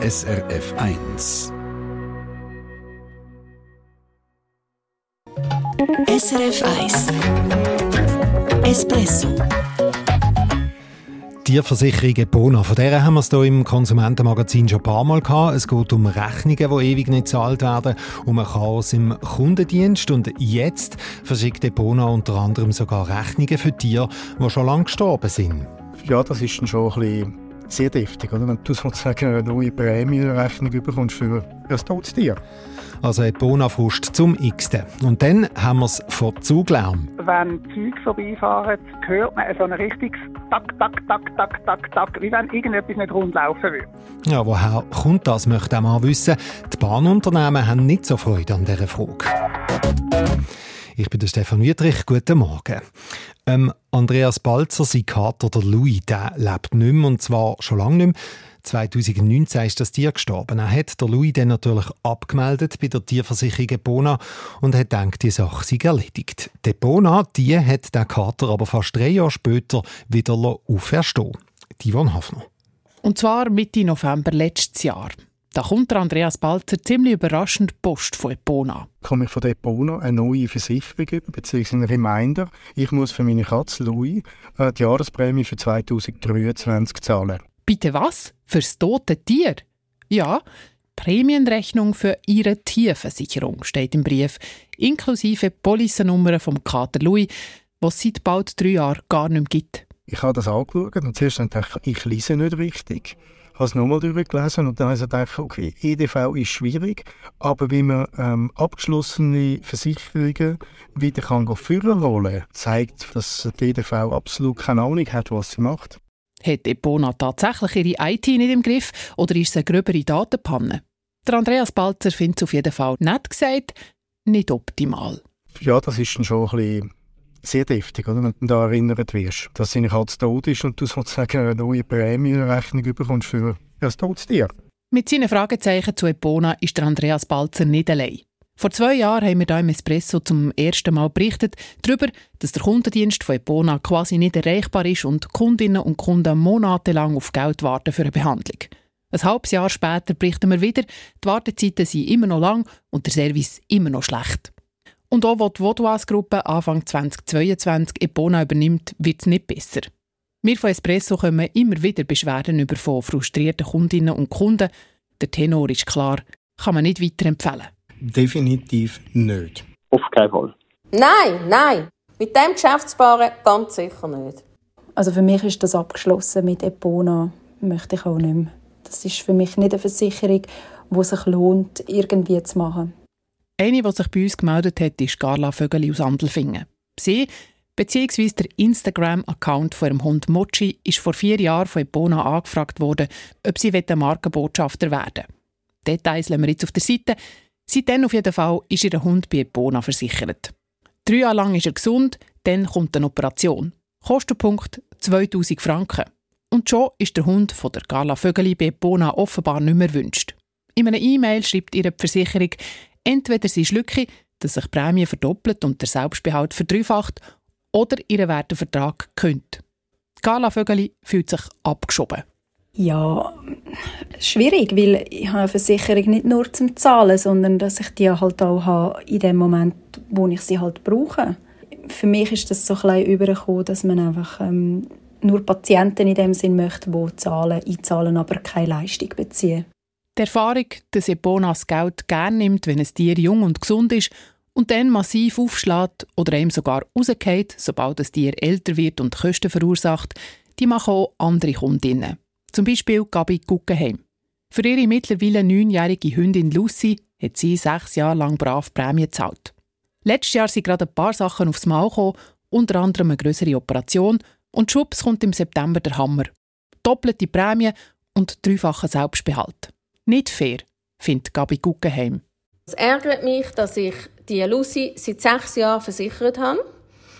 SRF 1. SRF 1 Espresso Tierversicherung Bona. Von der haben wir es hier im Konsumentenmagazin schon ein paar Mal gehabt. Es geht um Rechnungen, die ewig nicht gezahlt werden, um ein Chaos im Kundendienst. Und jetzt verschickt Bona unter anderem sogar Rechnungen für Tiere, die schon lange gestorben sind. Ja, das ist dann schon ein bisschen sehr deftig, oder? wenn du sozusagen eine neue Prämienrechnung bekommst für ein totes Tier. Also eine Bonafrust zum x Und dann haben wir es vor Zuglärm. Wenn Züge vorbeifahren, hört man so ein richtiges Tack, Tack, Tack, Tack, Tack, Tack, wie wenn irgendetwas nicht rund laufen würde. Ja, woher kommt das, möchte auch mal wissen. Die Bahnunternehmen haben nicht so Freude an dieser Frage. Ich bin der Stefan Wietrich. Guten Morgen. Ähm, Andreas Balzer, sein Kater, der Louis, der lebt nicht mehr, und zwar schon lange nicht mehr. 2019 ist das Tier gestorben. Er hat der Louis dann natürlich abgemeldet bei der Tierversicherung Bona und hat gedacht, die Sache sei erledigt. Die Bona, die hat den Kater aber fast drei Jahre später wieder auferstehen Die Van Hafner. Und zwar Mitte November letztes Jahr. Da kommt der Andreas Balzer ziemlich überraschend Post von Epona. Komme ich von Epona eine neue Versicherung über, beziehungsweise ein Reminder. Ich muss für meine Katze Louis äh, die Jahresprämie für 2023 zahlen. Bitte was? Fürs tote Tier? Ja, Prämienrechnung für Ihre Tierversicherung steht im Brief, inklusive Polissennummer vom Kater Louis, was es seit bald drei Jahren gar nicht mehr gibt. Ich habe das angeschaut und zuerst dachte ich, ich lese nicht richtig habe es nochmal durchgelesen und dann habe ich gedacht, okay, EDV ist schwierig, aber wie man ähm, abgeschlossene Versicherungen wieder kann führen holen, zeigt, dass die EDV absolut keine Ahnung hat, was sie macht. Hat Epona tatsächlich ihre IT nicht im Griff oder ist es eine gröbere Datenpanne? Der Andreas Balzer findet es auf jeden Fall nett gesagt nicht optimal. Ja, das ist dann schon ein bisschen sehr deftig, oder? wenn du da erinnert wirst, dass seine Katze tot ist und du sozusagen eine neue Prämienrechnung bekommst für ein totes Tier. Mit seinen Fragezeichen zu Epona ist der Andreas Balzer nicht allein. Vor zwei Jahren haben wir hier im Espresso zum ersten Mal berichtet darüber, dass der Kundendienst von Epona quasi nicht erreichbar ist und Kundinnen und Kunden monatelang auf Geld warten für eine Behandlung. Ein halbes Jahr später berichten wir wieder, die Wartezeiten sind immer noch lang und der Service immer noch schlecht. Und auch, wo die Vaudoise-Gruppe Anfang 2022 Epona übernimmt, wird es nicht besser. Wir von Espresso kommen immer wieder Beschwerden über von frustrierten Kundinnen und Kunden. Der Tenor ist klar, kann man nicht weiterempfehlen. Definitiv nicht. Auf keinen Fall. Nein, nein. Mit dem Geschäftspaaren ganz sicher nicht. Also für mich ist das abgeschlossen mit Epona. Möchte ich auch nicht mehr. Das ist für mich nicht eine Versicherung, die sich lohnt, irgendwie zu machen. Eine, die sich bei uns gemeldet hat, ist Carla Vögeli aus Andelfingen. Sie, bzw. der Instagram-Account von ihrem Hund Mochi, ist vor vier Jahren von Ebona angefragt worden, ob sie Markenbotschafter werden Details lassen wir jetzt auf der Seite. Seitdem auf jeden Fall ist ihr Hund bei Ebona versichert. Drei Jahre lang ist er gesund, dann kommt eine Operation. Kostenpunkt 2000 Franken. Und schon ist der Hund von der Carla Vögeli bei Ebona offenbar nicht mehr wünscht. In einer E-Mail schreibt ihre Versicherung, Entweder sie Schlücke, dass sich die Prämie verdoppelt und der Selbstbehalt verdreifacht, oder ihr Wertevertrag könnt. Carla Vögeli fühlt sich abgeschoben. Ja, schwierig, weil ich habe eine Versicherung nicht nur zum Zahlen, sondern dass ich die halt auch habe in dem Moment, wo ich sie halt brauche. Für mich ist das so ein übergekommen, dass man einfach ähm, nur Patienten in dem Sinn möchte, die zahlen, einzahlen, aber keine Leistung beziehen. Die Erfahrung, dass Epona das Geld gerne nimmt, wenn ein Tier jung und gesund ist und dann massiv aufschlägt oder ihm sogar rausgeht, sobald das Tier älter wird und Kosten verursacht, die machen auch andere Kundinnen. Zum Beispiel Gabi Guggenheim. Für ihre mittlerweile neunjährige Hündin Lucy hat sie sechs Jahre lang brav Prämie gezahlt. Letztes Jahr sind gerade ein paar Sachen aufs Maul gekommen, unter anderem eine größere Operation und schwupps kommt im September der Hammer. Doppelte Prämie und dreifacher Selbstbehalt. Nicht fair, findet Gabi Guggenheim. Es ärgert mich, dass ich die Lucy seit sechs Jahren versichert habe,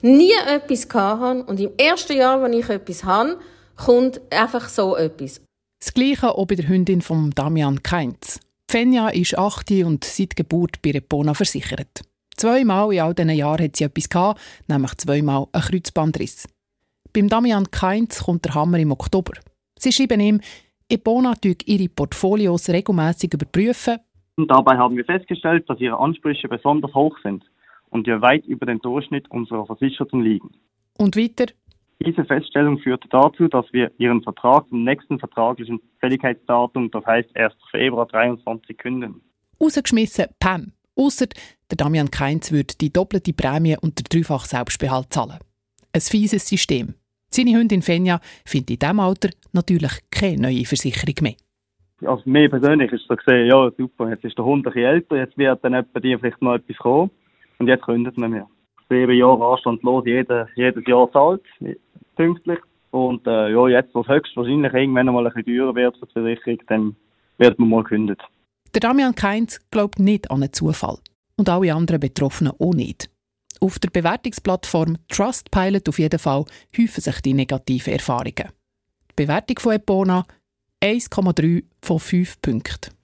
nie etwas hatte und im ersten Jahr, wenn ich etwas habe, kommt einfach so etwas. Das Gleiche auch bei der Hündin von Damian Keinz. Fenja ist 8 und seit Geburt bei Repona versichert. Zweimal in all diesen Jahren hat sie etwas gehabt, nämlich zweimal ein Kreuzbandriss. Beim Damian Keinz kommt der Hammer im Oktober. Sie schreiben ihm, Ebona ihre Portfolios regelmäßig überprüfen. Und dabei haben wir festgestellt, dass ihre Ansprüche besonders hoch sind und wir weit über den Durchschnitt unserer Versicherten liegen. Und weiter? Diese Feststellung führte dazu, dass wir ihren Vertrag zum nächsten vertraglichen Fälligkeitsdatum, das heißt 1. Februar 2023, künden. Rausgeschmissen, Pam. Ausser der Damian Keinz würde die doppelte Prämie und der dreifach Selbstbehalt zahlen. Ein fieses System. Seine Hündin Fenja findet in diesem Alter natürlich keine neue Versicherung mehr. Also mir persönlich ist so gesehen, ja super, jetzt ist der Hund ein bisschen älter, jetzt wird dann bei dir vielleicht noch etwas kommen und jetzt kündet man mehr. Sieben Jahre anstandlos, jede, jedes Jahr zahlt, pünktlich. Und äh, ja, jetzt, was höchstwahrscheinlich irgendwann mal ein bisschen teurer wird für die Versicherung, dann wird man mal gekündigt. Der Damian Keinz glaubt nicht an einen Zufall. Und alle anderen Betroffenen auch nicht. Auf der Bewertungsplattform Trustpilot auf jeden Fall häufen sich die negativen Erfahrungen. Die Bewertung von Epona 1,3 von 5 Punkten.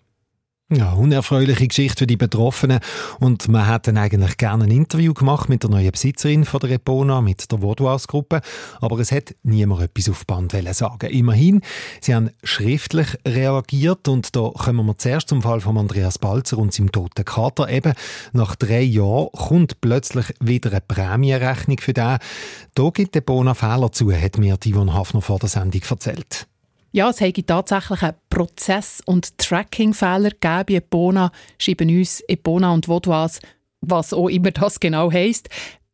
Ja, unerfreuliche Geschichte für die Betroffenen. Und man hat dann eigentlich gerne ein Interview gemacht mit der neuen Besitzerin von der Repona, mit der Vodouas-Gruppe. Aber es hat niemand etwas auf Band sagen. Immerhin, sie haben schriftlich reagiert. Und da kommen wir zuerst zum Fall von Andreas Balzer und seinem toten Kater. Eben, nach drei Jahren kommt plötzlich wieder eine Prämienrechnung für den. Da gibt der Fehler zu, hat mir Yvonne Hafner vor der Sendung erzählt. Ja, es hätte tatsächlich einen Prozess- und Tracking-Fehler gegeben bei Epona, schreiben uns Epona und Vaudoise, was auch immer das genau heisst.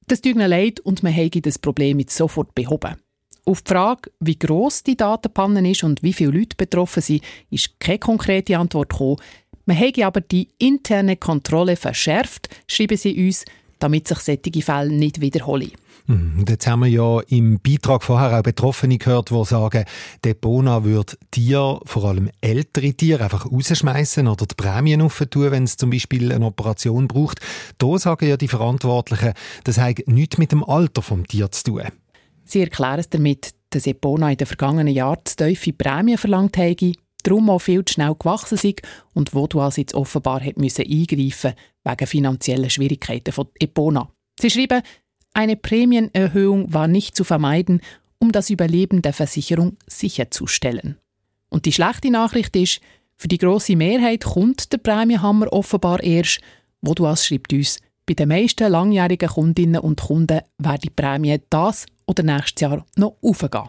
Das tut mir leid und man hätte das Problem jetzt sofort behoben. Auf die Frage, wie gross die Datenpanne ist und wie viele Leute betroffen sind, ist keine konkrete Antwort gekommen. Man hätte aber die interne Kontrolle verschärft, schreiben sie uns, damit sich solche Fälle nicht wiederholen. Und hm, jetzt haben wir ja im Beitrag vorher auch Betroffene gehört, die sagen, Depona würde Tiere, vor allem ältere Tiere, einfach rausschmeißen oder die Prämien aufentun, wenn es zum Beispiel eine Operation braucht. Da sagen ja die Verantwortlichen, das hat nichts mit dem Alter vom Tier zu tun. Sie erklären es damit, dass Epona in den vergangenen Jahren zu tiefe Prämien verlangt habe, darum auch viel zu schnell gewachsen sind und also jetzt offenbar hat müssen eingreifen wegen finanzieller Schwierigkeiten von Epona. Sie schreiben, eine Prämienerhöhung war nicht zu vermeiden, um das Überleben der Versicherung sicherzustellen. Und die schlechte Nachricht ist, für die große Mehrheit kommt der Prämienhammer offenbar erst, als schreibt uns, bei den meisten langjährigen Kundinnen und Kunden wird die Prämie das oder nächstes Jahr noch aufgehen.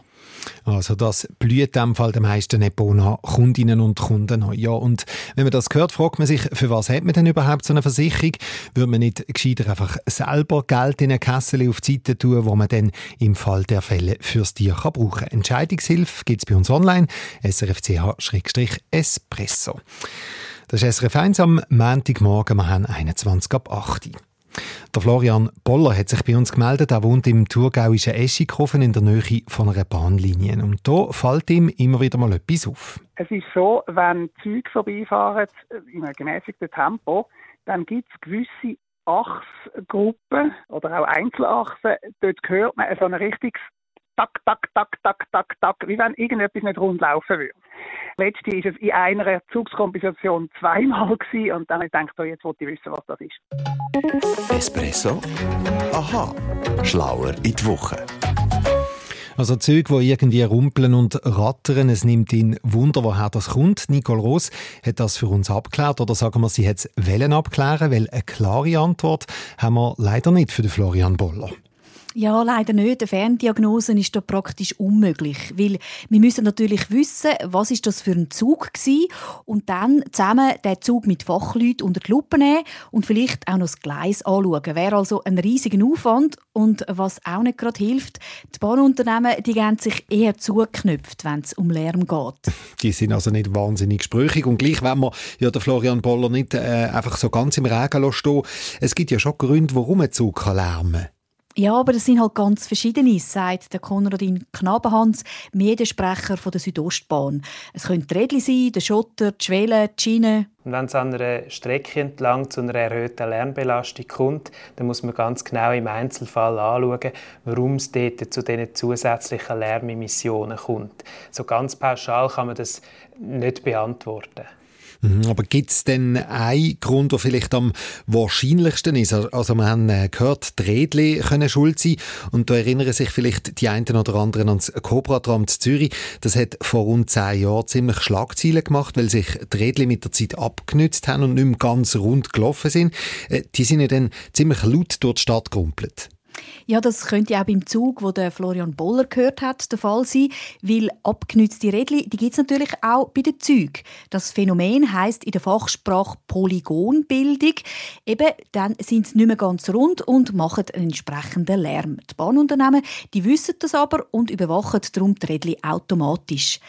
Also das blüht dem Fall den meisten Epona Kundinnen und Kunden an. Ja, und wenn man das hört, fragt man sich, für was hat man denn überhaupt so eine Versicherung? Würde man nicht gescheiter einfach selber Geld in eine Kasse auf die Seite tun, wo man dann im Fall der Fälle fürs Tier kann brauchen kann? Entscheidungshilfe gibt es bei uns online, srfch-espresso. Das ist SRF 1 am Montagmorgen, wir haben 21 ab 8 Uhr. Der Florian Boller hat sich bei uns gemeldet. Er wohnt im thurgauischen Eschikofen in der Nähe von einer Bahnlinie. Und da fällt ihm immer wieder mal etwas auf. Es ist so, wenn Züge vorbeifahren in einem gemäßigten Tempo, dann gibt es gewisse Achsgruppen oder auch Einzelachsen. Dort hört man so ein richtiges tak, tak, tak, tak, tak, tak, wie wenn irgendetwas nicht rund laufen würde. Letztens war es in einer Zugskompensation zweimal gewesen, und dann habe ich gedacht, oh, jetzt wollte ich wissen, was das ist. Espresso? Aha. Schlauer in die Woche. Also Züge, die irgendwie rumpeln und rattern, es nimmt ihn Wunder, woher das kommt. Nicole Ross hat das für uns abgeklärt oder sagen wir, sie hat es abklären, weil eine klare Antwort haben wir leider nicht für den Florian Boller. Ja, leider nicht. Eine Ferndiagnose ist da praktisch unmöglich, weil wir müssen natürlich wissen, was ist das für ein Zug war und dann zusammen den Zug mit Fachleuten unter die Lupe nehmen und vielleicht auch noch das Gleis anschauen. Wäre also ein riesiger Aufwand und was auch nicht gerade hilft, die Bahnunternehmen die gehen sich eher zugeknüpft, wenn es um Lärm geht. Die sind also nicht wahnsinnig gesprächig und gleich wenn man ja den Florian Boller nicht äh, einfach so ganz im Regen stehen Es gibt ja schon Gründe, warum ein Zug kann lärmen kann. Ja, aber das sind halt ganz verschiedene, sagt der Konradin Knabenhans, Mediensprecher von der Südostbahn. Es können die Rädchen sein, der Schotter, die Schwelle, die Schiene. Und wenn es an einer Strecke entlang zu einer erhöhten Lärmbelastung kommt, dann muss man ganz genau im Einzelfall anschauen, warum es dort zu diesen zusätzlichen Lärmemissionen kommt. So ganz pauschal kann man das nicht beantworten. Mhm, aber gibt es denn einen Grund, der vielleicht am wahrscheinlichsten ist? Also wir haben äh, gehört, die Rädchen können schuld sein und da erinnern sich vielleicht die einen oder anderen ans Cobra-Tram Zürich. Das hat vor rund zehn Jahren ziemlich Schlagzeilen gemacht, weil sich die Rädchen mit der Zeit abgenützt haben und nicht mehr ganz rund gelaufen sind. Äh, die sind ja dann ziemlich laut durch die Stadt gerumpelt. Ja, das könnte auch beim Zug, wo der Florian Boller gehört hat, der Fall sein, weil abgenützte Rädchen, die gibt es natürlich auch bei den Zügen. Das Phänomen heißt in der Fachsprache Polygonbildung. Eben, dann sind sie nicht mehr ganz rund und machen einen entsprechenden Lärm. Die Bahnunternehmen, die wissen das aber und überwachen darum die Rädchen automatisch.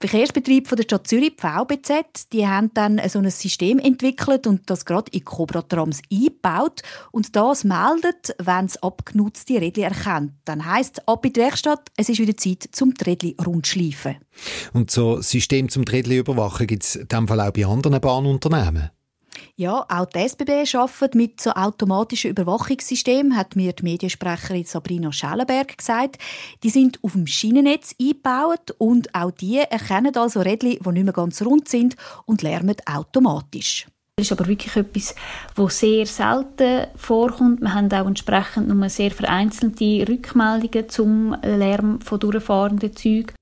Verkehrsbetrieb der Stadt Zürich, VBZ, die haben dann so ein System entwickelt und das gerade in Cobra-Trams eingebaut. Und das meldet, wenn es abgenutzte Rädchen erkennt. Dann heisst ab in die Werkstatt, es ist wieder Zeit, zum Rädchen rundschleifen. Und so System zum Rädchen überwachen gibt es in diesem Fall auch bei anderen Bahnunternehmen? Ja, auch die SBB arbeitet mit so automatischen Überwachungssystemen, hat mir die Mediensprecherin Sabrina Schellenberg gesagt. Die sind auf dem Schienennetz eingebaut und auch die erkennen also Rädchen, die nicht mehr ganz rund sind und lärmen automatisch. Das ist aber wirklich etwas, was sehr selten vorkommt. Wir haben auch entsprechend nur sehr vereinzelte Rückmeldungen zum Lärm von durchfahrenden Zügen.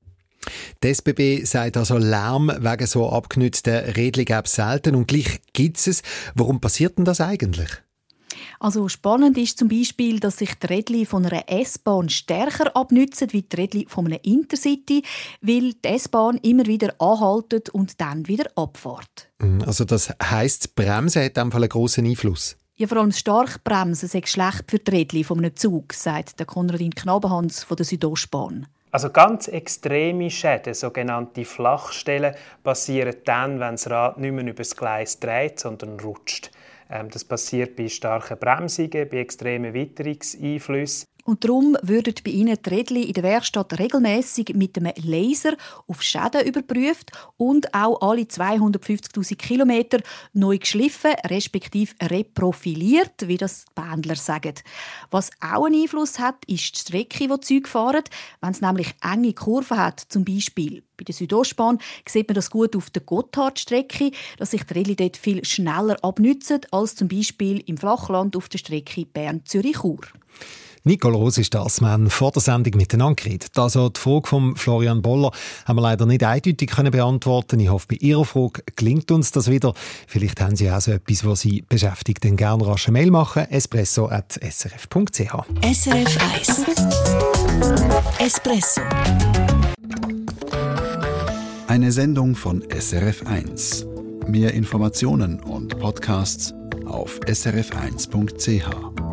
Die SBB sagt also, Lärm wegen so abgenützten Rädchen gäbe es selten und gleich gibt es Warum passiert denn das eigentlich? Also spannend ist zum Beispiel, dass sich die Rädchen von einer S-Bahn stärker abnützen wie die Rädchen von einer Intercity, weil die S-Bahn immer wieder anhaltet und dann wieder abfährt. Mhm, also das heisst, Bremsen hat in Fall einen grossen Einfluss? Ja, vor allem stark bremsen sei schlecht für die Rädchen von einem Zug, sagt der Konradin Knabenhans von der Südostbahn. Also ganz extreme Schäden, sogenannte Flachstellen, passieren dann, wenn das Rad nicht mehr über das Gleis dreht, sondern rutscht. Ähm, das passiert bei starken Bremsungen, bei extremen Witterungseinflüssen. Und darum würden bei Ihnen die Rädchen in der Werkstatt regelmäßig mit einem Laser auf Schäden überprüft und auch alle 250.000 Kilometer neu geschliffen, respektive reprofiliert, wie das die Pendler sagen. Was auch einen Einfluss hat, ist die Strecke, die die Züge fahren. Wenn es nämlich enge Kurven hat, zum Beispiel bei der Südostbahn, sieht man das gut auf der Gotthardstrecke, dass sich die Rädchen dort viel schneller abnützen als zum Beispiel im Flachland auf der Strecke Bern-Zürich-Chur. Nicole Rose ist das. Wir haben vor der Sendung miteinander geredet. Also die Frage von Florian Boller haben wir leider nicht eindeutig können beantworten Ich hoffe, bei Ihrer Frage gelingt uns das wieder. Vielleicht haben Sie auch so etwas, was Sie beschäftigt, dann gerne rasch eine Mail machen. espresso.srf.ch SRF 1 Espresso Eine Sendung von SRF 1. Mehr Informationen und Podcasts auf srf1.ch.